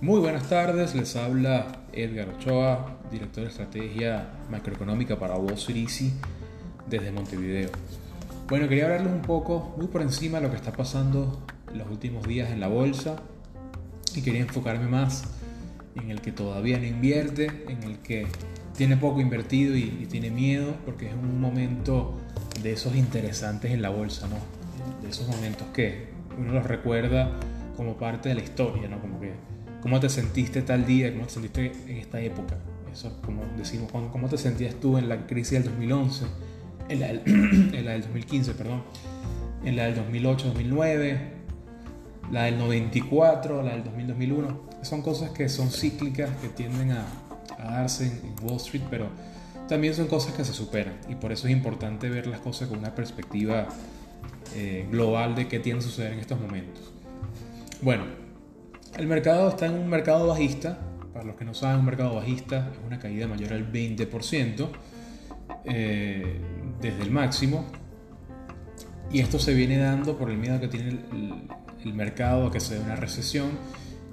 Muy buenas tardes, les habla Edgar Ochoa, director de estrategia macroeconómica para Street Easy desde Montevideo. Bueno, quería hablarles un poco, muy por encima, de lo que está pasando los últimos días en la bolsa y quería enfocarme más en el que todavía no invierte, en el que tiene poco invertido y, tiene miedo porque es un momento de esos interesantes en la bolsa, ¿no? De esos momentos que uno los recuerda como parte de la historia, ¿no? Como que cómo te sentiste tal día, cómo te sentiste en esta época. Eso como decimos, cómo te sentías tú en la crisis del 2011, en la del, en la del 2015, perdón, en la del 2008, 2009, la del 94, la del 2000, 2001. Son cosas que son cíclicas, que tienden a, a darse en, Wall Street, pero también son cosas que se superan. Y por eso es importante ver las cosas con una perspectiva eh, global de qué tiene que suceder en estos momentos. Bueno, el mercado está en un mercado bajista. Para los que no saben, un mercado bajista es una caída mayor al 20% eh, desde el máximo. Y esto se viene dando por el miedo que tiene el, el mercado a que se dé una recesión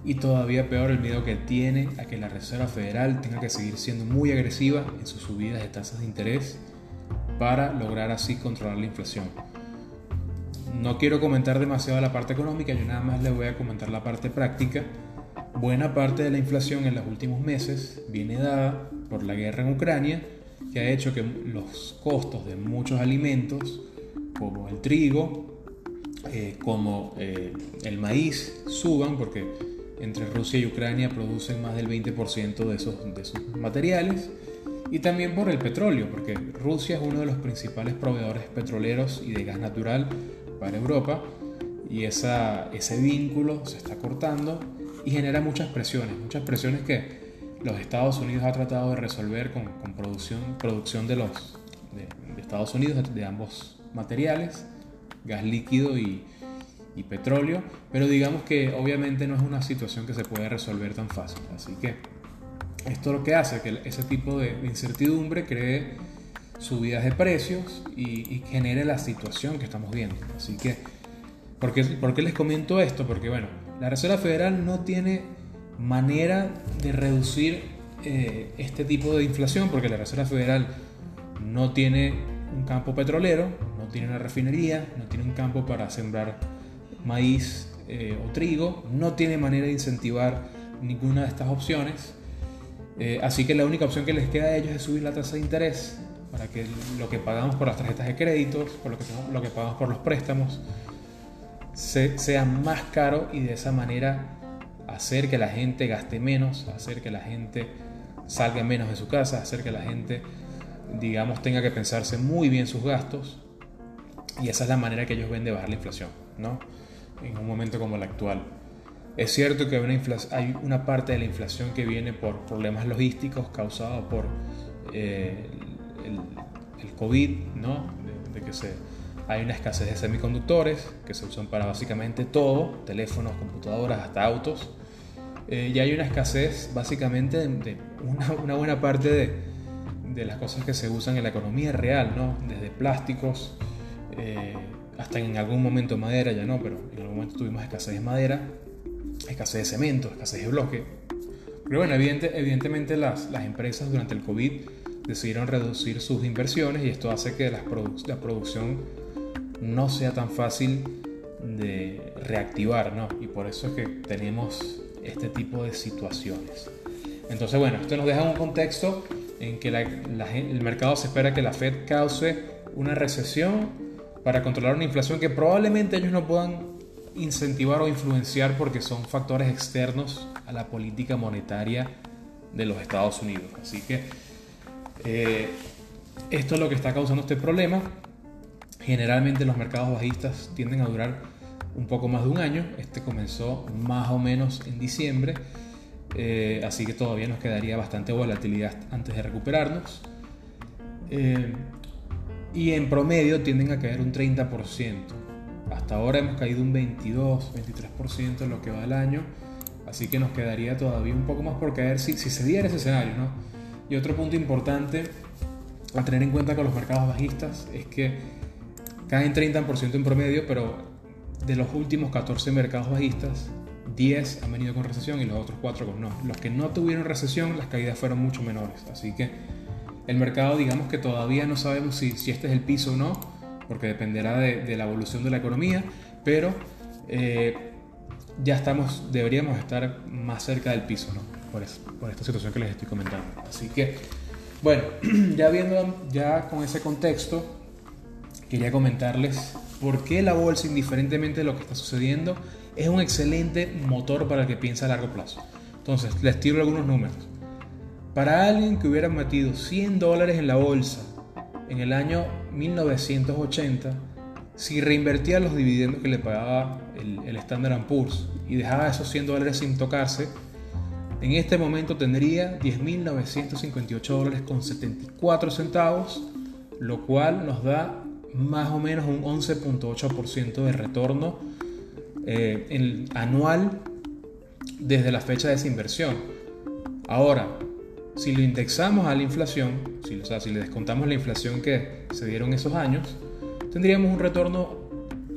y todavía peor el miedo que tiene a que la Reserva Federal tenga que seguir siendo muy agresiva en sus subidas de tasas de interés para lograr así controlar la inflación. No quiero comentar demasiado la parte económica, yo nada más le voy a comentar la parte práctica. Buena parte de la inflación en los últimos meses viene dada por la guerra en Ucrania, que ha hecho que los costos de muchos alimentos, como el trigo, eh, como eh, el maíz, suban porque entre Rusia y Ucrania producen más del 20% de esos, de sus materiales y también por el petróleo, porque Rusia es uno de los principales proveedores petroleros y de gas natural para Europa y esa, ese vínculo se está cortando y genera muchas presiones, muchas presiones que los Estados Unidos ha tratado de resolver con, con producción, producción de, los, de, Estados Unidos de ambos materiales, gas líquido y, y petróleo, pero digamos que obviamente no es una situación que se puede resolver tan fácil. Así que esto lo que hace que ese tipo de incertidumbre cree subidas de precios y, genere la situación que estamos viendo. Así que, ¿por qué, les comento esto? Porque bueno, la Reserva Federal no tiene manera de reducir eh, este tipo de inflación porque la Reserva Federal no tiene un campo petrolero, no tiene una refinería, no tiene un campo para sembrar maíz eh, o trigo, no tiene manera de incentivar ninguna de estas opciones. Eh, así que la única opción que les queda a ellos es subir la tasa de interés para que lo que pagamos por las tarjetas de créditos, por lo que, lo que pagamos por los préstamos, sea más caro y de esa manera hacer que la gente gaste menos, hacer que la gente salga menos de su casa, hacer que la gente, digamos, tenga que pensarse muy bien sus gastos. Y esa es la manera que ellos ven de bajar la inflación, ¿no? En un momento como el actual. Es cierto que hay una, parte de la inflación que viene por problemas logísticos causados por eh, el, COVID, ¿no? De, que se, hay una escasez de semiconductores que se usan para básicamente todo, teléfonos, computadoras, hasta autos. Eh, y hay una escasez básicamente de, una, buena parte de, de, las cosas que se usan en la economía real, ¿no? Desde plásticos, eh, hasta en algún momento madera, ya no, pero en algún momento tuvimos escasez de madera, escasez de cemento, escasez de bloque. Pero bueno, evidentemente las, las empresas durante el COVID decidieron reducir sus inversiones y esto hace que la producción no sea tan fácil de reactivar, ¿no? Y por eso es que tenemos este tipo de situaciones. Entonces, bueno, esto nos deja un contexto en que el mercado se espera que la Fed cause una recesión para controlar una inflación que probablemente ellos no puedan incentivar o influenciar porque son factores externos a la política monetaria de los Estados Unidos. Así que eh, esto es lo que está causando este problema. Generalmente los mercados bajistas tienden a durar un poco más de un año. Este comenzó más o menos en diciembre. Eh, así que todavía nos quedaría bastante volatilidad antes de recuperarnos. Eh, y en promedio tienden a caer un 30%. Hasta ahora hemos caído un 22, 23% en lo que va del año, así que nos quedaría todavía un poco más por caer si, se diera ese escenario. ¿no? Y otro punto importante a tener en cuenta con los mercados bajistas es que caen 30% en promedio, pero de los últimos 14 mercados bajistas, 10 han venido con recesión y los otros 4 con no. Los que no tuvieron recesión, las caídas fueron mucho menores. Así que el mercado, digamos que todavía no sabemos si, si este es el piso o no, porque dependerá de, la evolución de la economía, pero eh, ya estamos, deberíamos estar más cerca del piso, ¿no? Por, por esta situación que les estoy comentando. Así que, bueno, ya viendo, ya con ese contexto, quería comentarles por qué la bolsa, indiferentemente de lo que está sucediendo, es un excelente motor para el que piensa a largo plazo. Entonces, les tiro algunos números. Para alguien que hubiera metido 100 dólares en la bolsa en el año 1980, si reinvertía los dividendos que le pagaba el, el Standard Poor's y dejaba esos 100 dólares sin tocarse, en este momento tendría 10.958 dólares con 74 centavos, lo cual nos da más o menos un 11.8% de retorno eh, anual desde la fecha de esa inversión. Ahora, si lo indexamos a la inflación, si, o sea, si le descontamos la inflación que se dieron esos años, tendríamos un retorno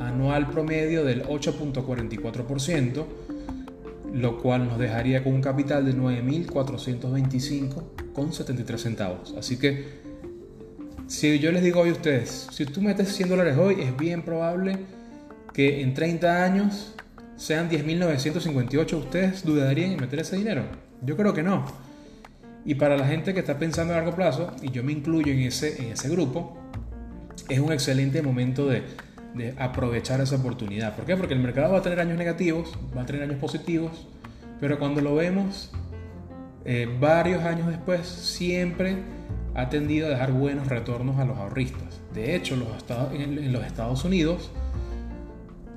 anual promedio del 8.44%, lo cual nos dejaría con un capital de 9.425,73 centavos. Así que, si yo les digo hoy a ustedes, si tú metes 100 dólares hoy, es bien probable que en 30 años sean 10.958, ¿ustedes dudarían en meter ese dinero? Yo creo que no. Y para la gente que está pensando a largo plazo, y yo me incluyo en ese, en ese grupo, es un excelente momento de, de aprovechar esa oportunidad. ¿Por qué? Porque el mercado va a tener años negativos, va a tener años positivos, pero cuando lo vemos eh, varios años después, siempre ha tendido a dejar buenos retornos a los ahorristas. De hecho, los estados, en los Estados Unidos,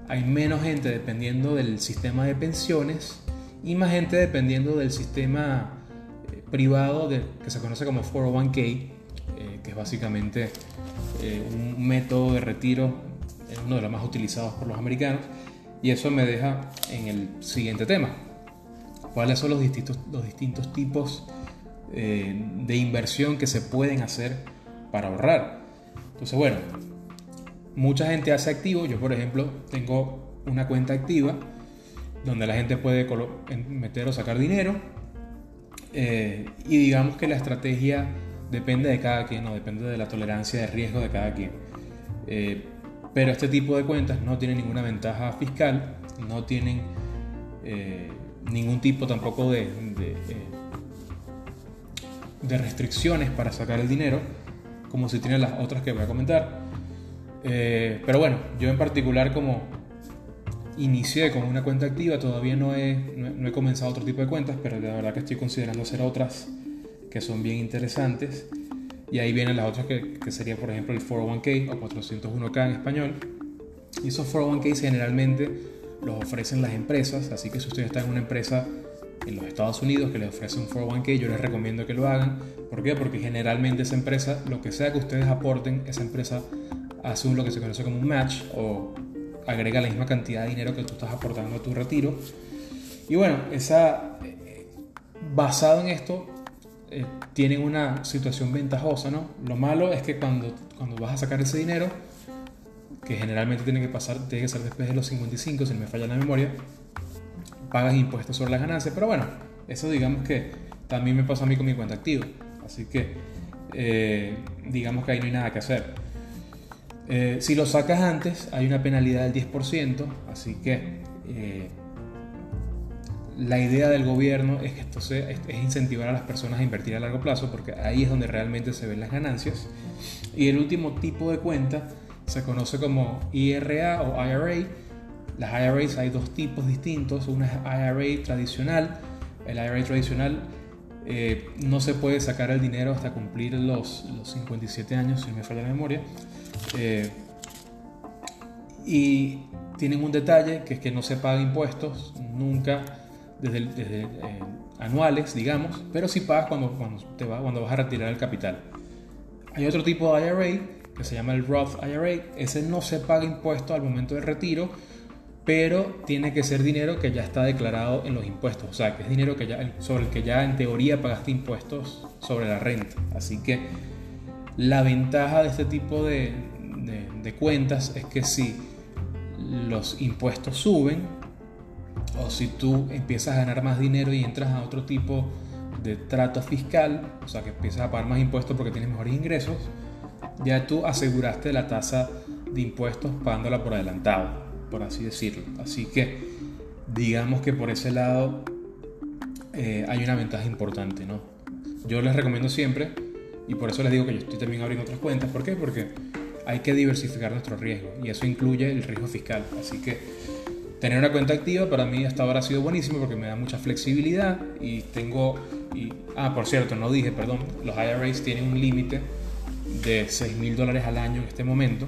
hay menos gente dependiendo del sistema de pensiones y más gente dependiendo del sistema privado de, que se conoce como 401k, eh, que es básicamente eh, un método de retiro, uno de los más utilizados por los americanos. Y eso me deja en el siguiente tema. ¿Cuáles son los distintos, los distintos tipos de inversión que se pueden hacer para ahorrar? Entonces, bueno, mucha gente hace activo. Yo, por ejemplo, tengo una cuenta activa donde la gente puede meter o sacar dinero. Eh, y digamos que la estrategia depende de cada quien, no depende de la tolerancia de riesgo de cada quien. Eh, pero este tipo de cuentas no tienen ninguna ventaja fiscal, no tienen eh, ningún tipo tampoco de, de, restricciones para sacar el dinero, como si tienen las otras que voy a comentar. Pero bueno, yo en particular como inicié con una cuenta activa, todavía no he, no he, comenzado otro tipo de cuentas, pero la verdad que estoy considerando hacer otras que son bien interesantes. Y ahí vienen las otras que, que sería por ejemplo el 401k o 401k en español. Y esos 401k generalmente los ofrecen las empresas, así que si ustedes están en una empresa en los Estados Unidos que les ofrece un 401k, yo les recomiendo que lo hagan. ¿Por qué? Porque generalmente esa empresa, lo que sea que ustedes aporten, esa empresa hace un, lo que se conoce como un match o agrega la misma cantidad de dinero que tú estás aportando a tu retiro. Y bueno, esa, eh, basado en esto, eh, tienen una situación ventajosa, ¿no? Lo malo es que cuando, cuando vas a sacar ese dinero, que generalmente tiene que pasar, tiene que ser después de los 55, si no me falla la memoria, pagas impuestos sobre las ganancias, pero bueno, eso digamos que también me pasó a mí con mi cuenta activa, así que eh, digamos que ahí no hay nada que hacer. Eh, si lo sacas antes, hay una penalidad del 10%, así que eh, la idea del gobierno es que esto sea, es, incentivar a las personas a invertir a largo plazo, porque ahí es donde realmente se ven las ganancias. Y el último tipo de cuenta se conoce como IRA o IRA. Las IRAs hay dos tipos distintos, una es IRA tradicional. El IRA tradicional eh, no se puede sacar el dinero hasta cumplir los, los 57 años, si me falla la memoria. Eh, y tienen un detalle que es que no se pagan impuestos nunca desde, eh, anuales, digamos, pero sí pagas cuando, cuando, te cuando vas a retirar el capital. Hay otro tipo de IRA que se llama el Roth IRA. Ese no se paga impuestos al momento del retiro, pero tiene que ser dinero que ya está declarado en los impuestos. O sea, que es dinero que ya, sobre el que ya en teoría pagaste impuestos sobre la renta. Así que la ventaja de este tipo de, de, cuentas es que si los impuestos suben o si tú empiezas a ganar más dinero y entras a otro tipo de trato fiscal, o sea que empiezas a pagar más impuestos porque tienes mejores ingresos, ya tú aseguraste la tasa de impuestos pagándola por adelantado, por así decirlo. Así que digamos que por ese lado eh, hay una ventaja importante, ¿no? Yo les recomiendo siempre, y por eso les digo que yo estoy también abriendo otras cuentas, ¿por qué? Porque hay que diversificar nuestro riesgo y eso incluye el riesgo fiscal. Así que tener una cuenta activa para mí hasta ahora ha sido buenísimo porque me da mucha flexibilidad y tengo... Y, ah, por cierto, no dije, perdón, los IRAs tienen un límite de 6 mil dólares al año en este momento.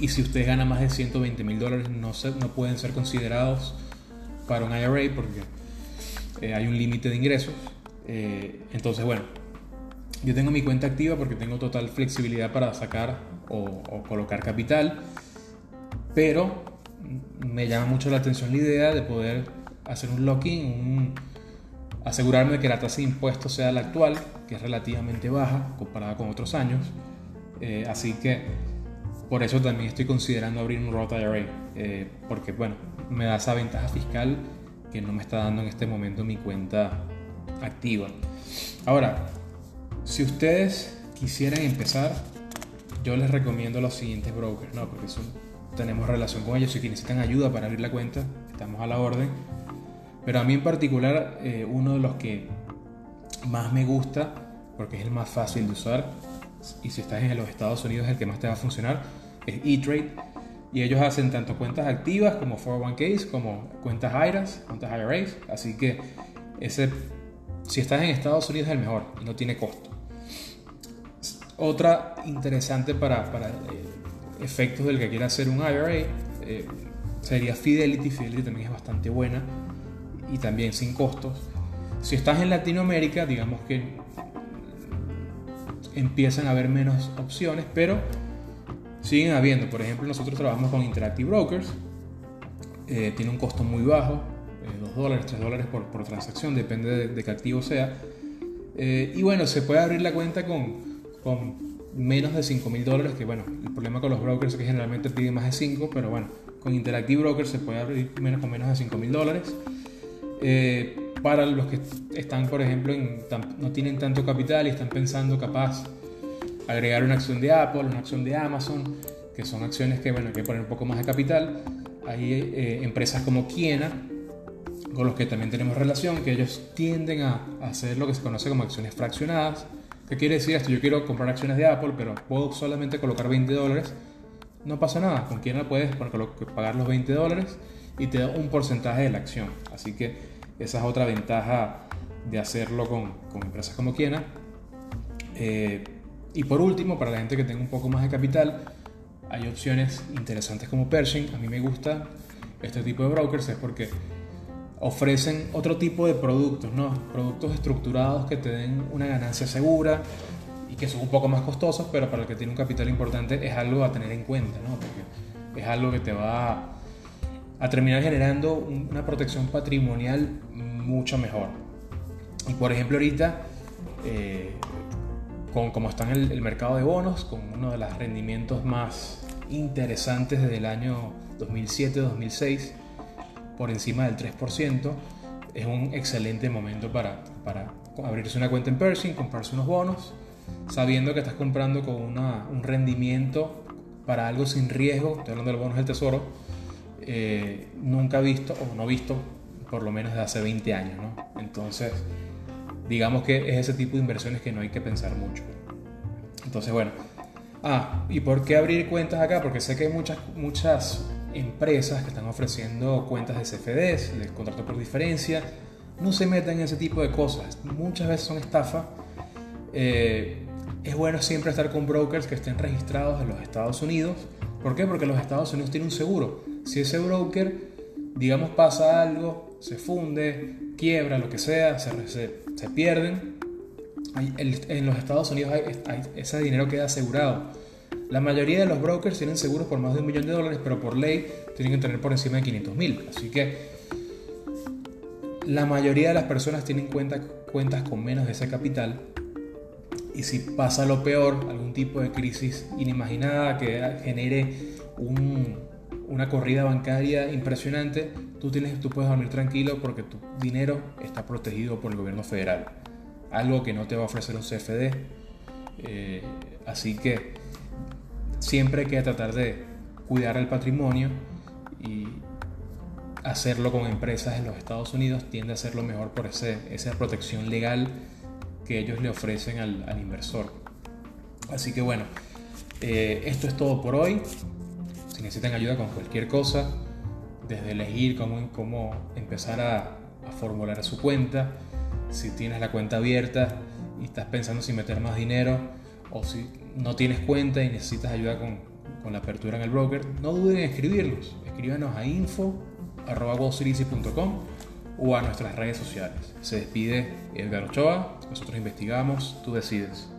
Y si usted gana más de 120 mil dólares, no, no pueden ser considerados para un IRA porque eh, hay un límite de ingresos. Eh, entonces, bueno, yo tengo mi cuenta activa porque tengo total flexibilidad para sacar o, colocar capital, pero me llama mucho la atención la idea de poder hacer un locking, asegurarme de que la tasa de impuestos sea la actual, que es relativamente baja comparada con otros años. Eh, así que por eso también estoy considerando abrir un Roth IRA, porque bueno, me da esa ventaja fiscal que no me está dando en este momento mi cuenta activa. Ahora, si ustedes quisieran empezar, yo les recomiendo los siguientes brokers, ¿no? porque tenemos relación con ellos que necesitan ayuda para abrir la cuenta, estamos a la orden. Pero a mí en particular, eh, uno de los que más me gusta, porque es el más fácil de usar, y si estás en los Estados Unidos es el que más te va a funcionar, es eTrade y ellos hacen tanto cuentas activas como 401ks, como cuentas IRAs, cuentas IRAs. Así que ese, si estás en Estados Unidos es el mejor y no tiene costo. Otra interesante para, para eh, efectos del que quiera hacer un IRA eh, sería Fidelity. Fidelity también es bastante buena y también sin costos. Si estás en Latinoamérica, digamos que empiezan a haber menos opciones, pero siguen habiendo. Por ejemplo, nosotros trabajamos con Interactive Brokers, eh, tiene un costo muy bajo, 2 eh, dólares, 3 dólares por, por transacción, depende de, qué activo sea. Y bueno, se puede abrir la cuenta con, con menos de 5 mil dólares, que bueno, el problema con los brokers es que generalmente piden más de 5, pero bueno, con Interactive Brokers se puede abrir menos, con menos de 5 mil dólares. para los que están, por ejemplo, en, no tienen tanto capital y están pensando capaz agregar una acción de Apple, una acción de Amazon, que son acciones que, bueno, hay que poner un poco más de capital. Hay eh, empresas como Kiena, con los que también tenemos relación, que ellos tienden a hacer lo que se conoce como acciones fraccionadas. ¿Qué quiere decir esto? Yo quiero comprar acciones de Apple, pero puedo solamente colocar 20 dólares. No pasa nada, con Kiena puedes pagar los 20 dólares y te da un porcentaje de la acción. Así que esa es otra ventaja de hacerlo con, con empresas como Kiena. Eh, y por último, para la gente que tenga un poco más de capital, hay opciones interesantes como Pershing. A mí me gusta este tipo de brokers es porque ofrecen otro tipo de productos, ¿no? Productos estructurados que te den una ganancia segura y que son un poco más costosos, pero para el que tiene un capital importante es algo a tener en cuenta, ¿no? Porque es algo que te va a terminar generando una protección patrimonial mucho mejor. Y por ejemplo ahorita eh, con como está en el, mercado de bonos, con uno de los rendimientos más interesantes desde el año 2007-2006, por encima del 3%, es un excelente momento para, para abrirse una cuenta en Pershing, comprarse unos bonos, sabiendo que estás comprando con una, un rendimiento para algo sin riesgo, estoy hablando de los bonos del tesoro, eh, nunca visto o no visto por lo menos de hace 20 años. ¿no? Entonces, digamos que es ese tipo de inversiones que no hay que pensar mucho. Entonces, bueno. Ah, ¿y por qué abrir cuentas acá? Porque sé que hay muchas, muchas empresas que están ofreciendo cuentas de CFDs, de contrato por diferencia. No se metan en ese tipo de cosas. Muchas veces son estafa. Eh, es bueno siempre estar con brokers que estén registrados en los Estados Unidos. ¿Por qué? Porque los Estados Unidos tienen un seguro. Si ese broker, digamos, pasa algo, se funde, quiebra, lo que sea, se, se, pierden, en los Estados Unidos ese dinero queda asegurado. La mayoría de los brokers tienen seguros por más de un millón de dólares, pero por ley tienen que tener por encima de 500 mil. Así que la mayoría de las personas tienen cuentas con menos de ese capital y si pasa lo peor, algún tipo de crisis inimaginada que genere una corrida bancaria impresionante, tú, tienes, tú puedes dormir tranquilo porque tu dinero está protegido por el gobierno federal. Algo que no te va a ofrecer un CFD. Eh, así que siempre hay que tratar de cuidar el patrimonio y hacerlo con empresas en los Estados Unidos tiende a ser lo mejor por ese, esa protección legal que ellos le ofrecen al, inversor. Así que bueno, eh, esto es todo por hoy. Si necesitan ayuda con cualquier cosa, desde elegir cómo, cómo empezar a, a formular su cuenta, si tienes la cuenta abierta y estás pensando si meter más dinero o si no tienes cuenta y necesitas ayuda con, la apertura en el broker, no duden en escribirnos. Escríbanos a info.com o a nuestras redes sociales. Se despide Edgar Ochoa, nosotros investigamos, tú decides.